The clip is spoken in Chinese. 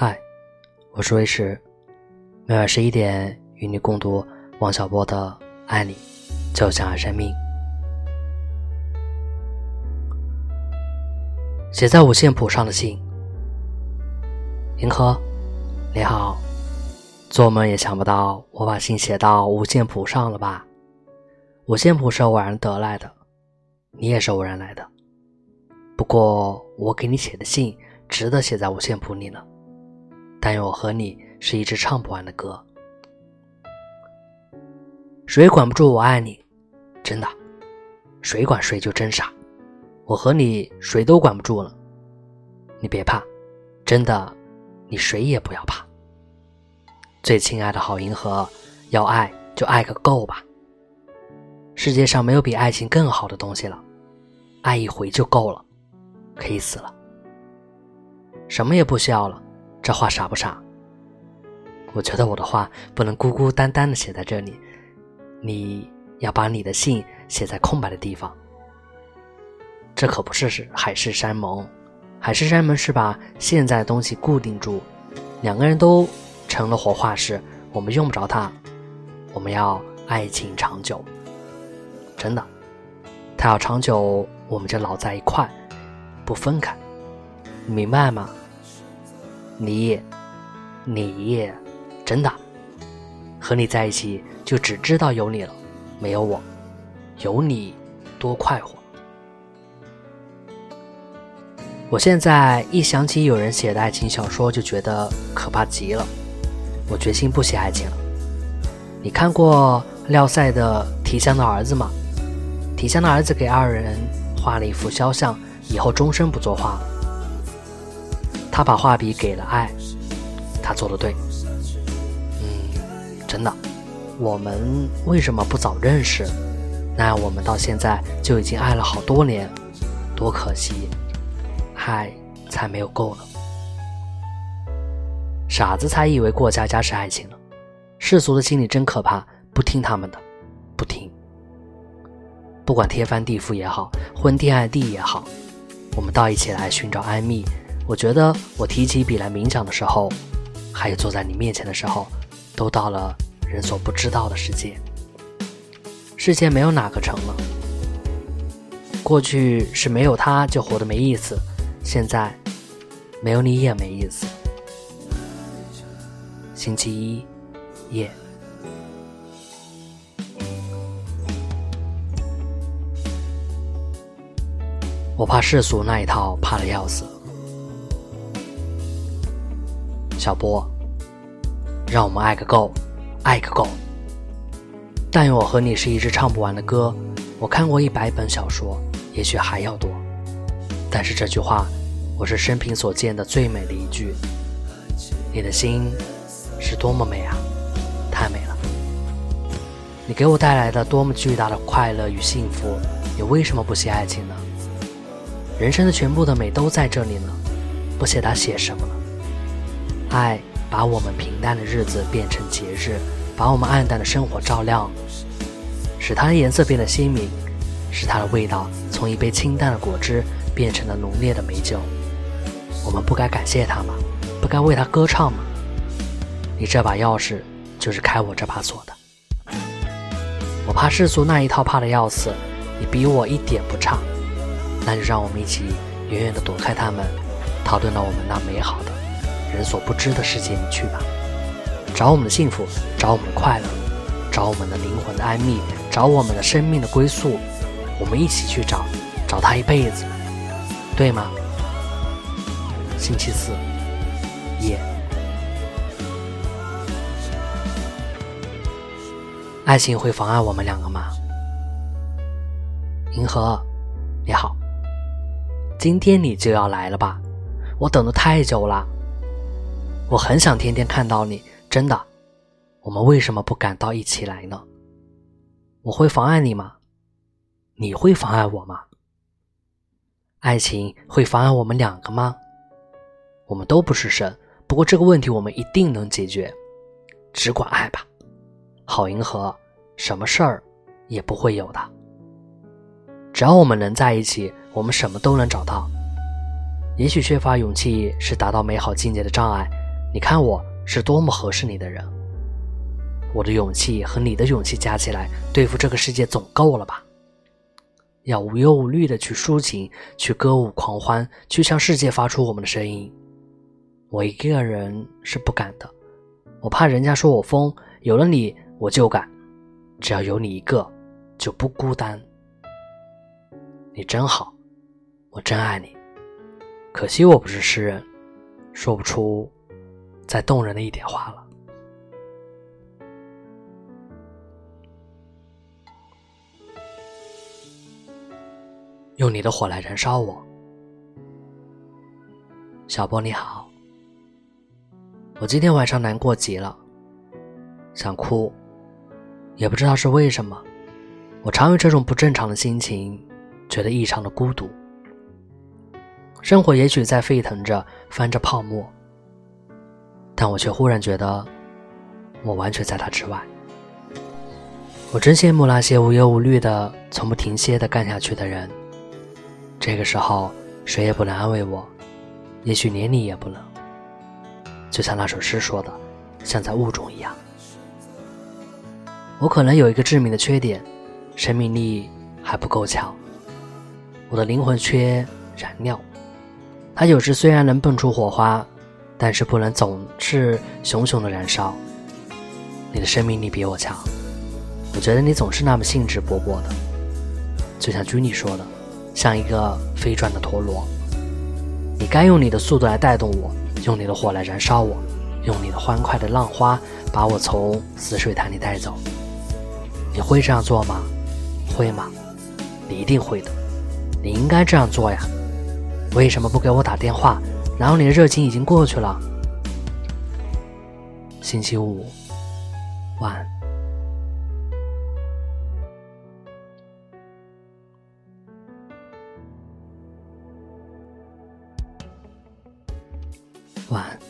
嗨，我是魏迟，每晚十一点与你共读王小波的《爱你就像爱生命》。写在五线谱上的信，银河，你好。做梦也想不到我把信写到五线谱上了吧？五线谱是偶然得来的，你也是偶然来的。不过我给你写的信值得写在五线谱里呢。但愿我和你是一支唱不完的歌。谁管不住我爱你？真的，谁管谁就真傻。我和你谁都管不住了。你别怕，真的，你谁也不要怕。最亲爱的好银河，要爱就爱个够吧。世界上没有比爱情更好的东西了，爱一回就够了，可以死了，什么也不需要了。这话傻不傻？我觉得我的话不能孤孤单单的写在这里，你要把你的信写在空白的地方。这可不是海誓山盟，海誓山盟是把现在的东西固定住，两个人都成了活化石，我们用不着它。我们要爱情长久，真的，他要长久，我们就老在一块，不分开，明白吗？你，你，真的，和你在一起就只知道有你了，没有我，有你多快活。我现在一想起有人写的爱情小说，就觉得可怕极了。我决心不写爱情了。你看过廖赛的《提香的儿子》吗？提香的儿子给二人画了一幅肖像，以后终身不作画。他把画笔给了爱，他做的对。嗯，真的，我们为什么不早认识？那我们到现在就已经爱了好多年，多可惜，爱才没有够呢。傻子才以为过家家是爱情呢。世俗的心理真可怕，不听他们的，不管天翻地覆也好，昏天暗地也好，我们到一起来寻找安谧。我觉得我提起笔来冥想的时候，还有坐在你面前的时候，都到了人所不知道的世界。世界没有哪个成了。过去是没有他就活得没意思，现在没有你也没意思。星期一夜，我怕世俗那一套，怕的要死。小波，让我们爱个够，爱个够。但愿我和你是一支唱不完的歌。我看过一百本小说，也许还要多。但是这句话，我是生平所见的最美的一句。你的心是多么美啊，太美了。你给我带来的多么巨大的快乐与幸福，你为什么不写爱情呢？人生的全部的美都在这里呢，不写它写什么呢？爱把我们平淡的日子变成节日，把我们暗淡的生活照亮，使它的颜色变得鲜明，使它的味道从一杯清淡的果汁变成了浓烈的美酒。我们不该感谢它吗？不该为它歌唱吗？你这把钥匙就是开我这把锁的。我怕世俗那一套怕的要死，你比我一点不差，那就让我们一起远远的躲开他们，逃遁到我们那美好的。人所不知的世界里去吧，找我们的幸福，找我们的快乐，找我们的灵魂的安谧，找我们的生命的归宿。我们一起去找，找他一辈子，对吗？星期四夜，爱情会妨碍我们两个吗？银河，你好，今天你就要来了吧？我等的太久了。我很想天天看到你，真的。我们为什么不赶到一起来呢？我会妨碍你吗？你会妨碍我吗？爱情会妨碍我们两个吗？我们都不是神，不过这个问题我们一定能解决。只管爱吧，好银河，什么事儿也不会有的。只要我们能在一起，我们什么都能找到。也许缺乏勇气是达到美好境界的障碍。你看我是多么合适你的人。我的勇气和你的勇气加起来，对付这个世界总够了吧？要无忧无虑的去抒情，去歌舞狂欢，去向世界发出我们的声音。我一个人是不敢的，我怕人家说我疯。有了你，我就敢。只要有你一个，就不孤单。你真好，我真爱你。可惜我不是诗人，说不出再动人的一点话了。用你的火来燃烧我，小波你好。我今天晚上难过极了，想哭，也不知道是为什么。我常有这种不正常的心情，觉得异常的孤独。生活也许在沸腾着，翻着泡沫，但我却忽然觉得，我完全在它之外。我真羡慕那些无忧无虑的、从不停歇的干下去的人。这个时候，谁也不能安慰我，也许连你也不能。就像那首诗说的，像在雾中一样。我可能有一个致命的缺点，生命力还不够强。我的灵魂缺燃料。它有时虽然能蹦出火花，但是不能总是熊熊的燃烧。你的生命力比我强，我觉得你总是那么兴致勃勃的，就像君里说的，像一个飞转的陀螺。你该用你的速度来带动我，用你的火来燃烧我，用你的欢快的浪花把我从死水潭里带走。你会这样做吗？会吗？你一定会的。你应该这样做呀。为什么不给我打电话？然后你的热情已经过去了。星期五晚晚。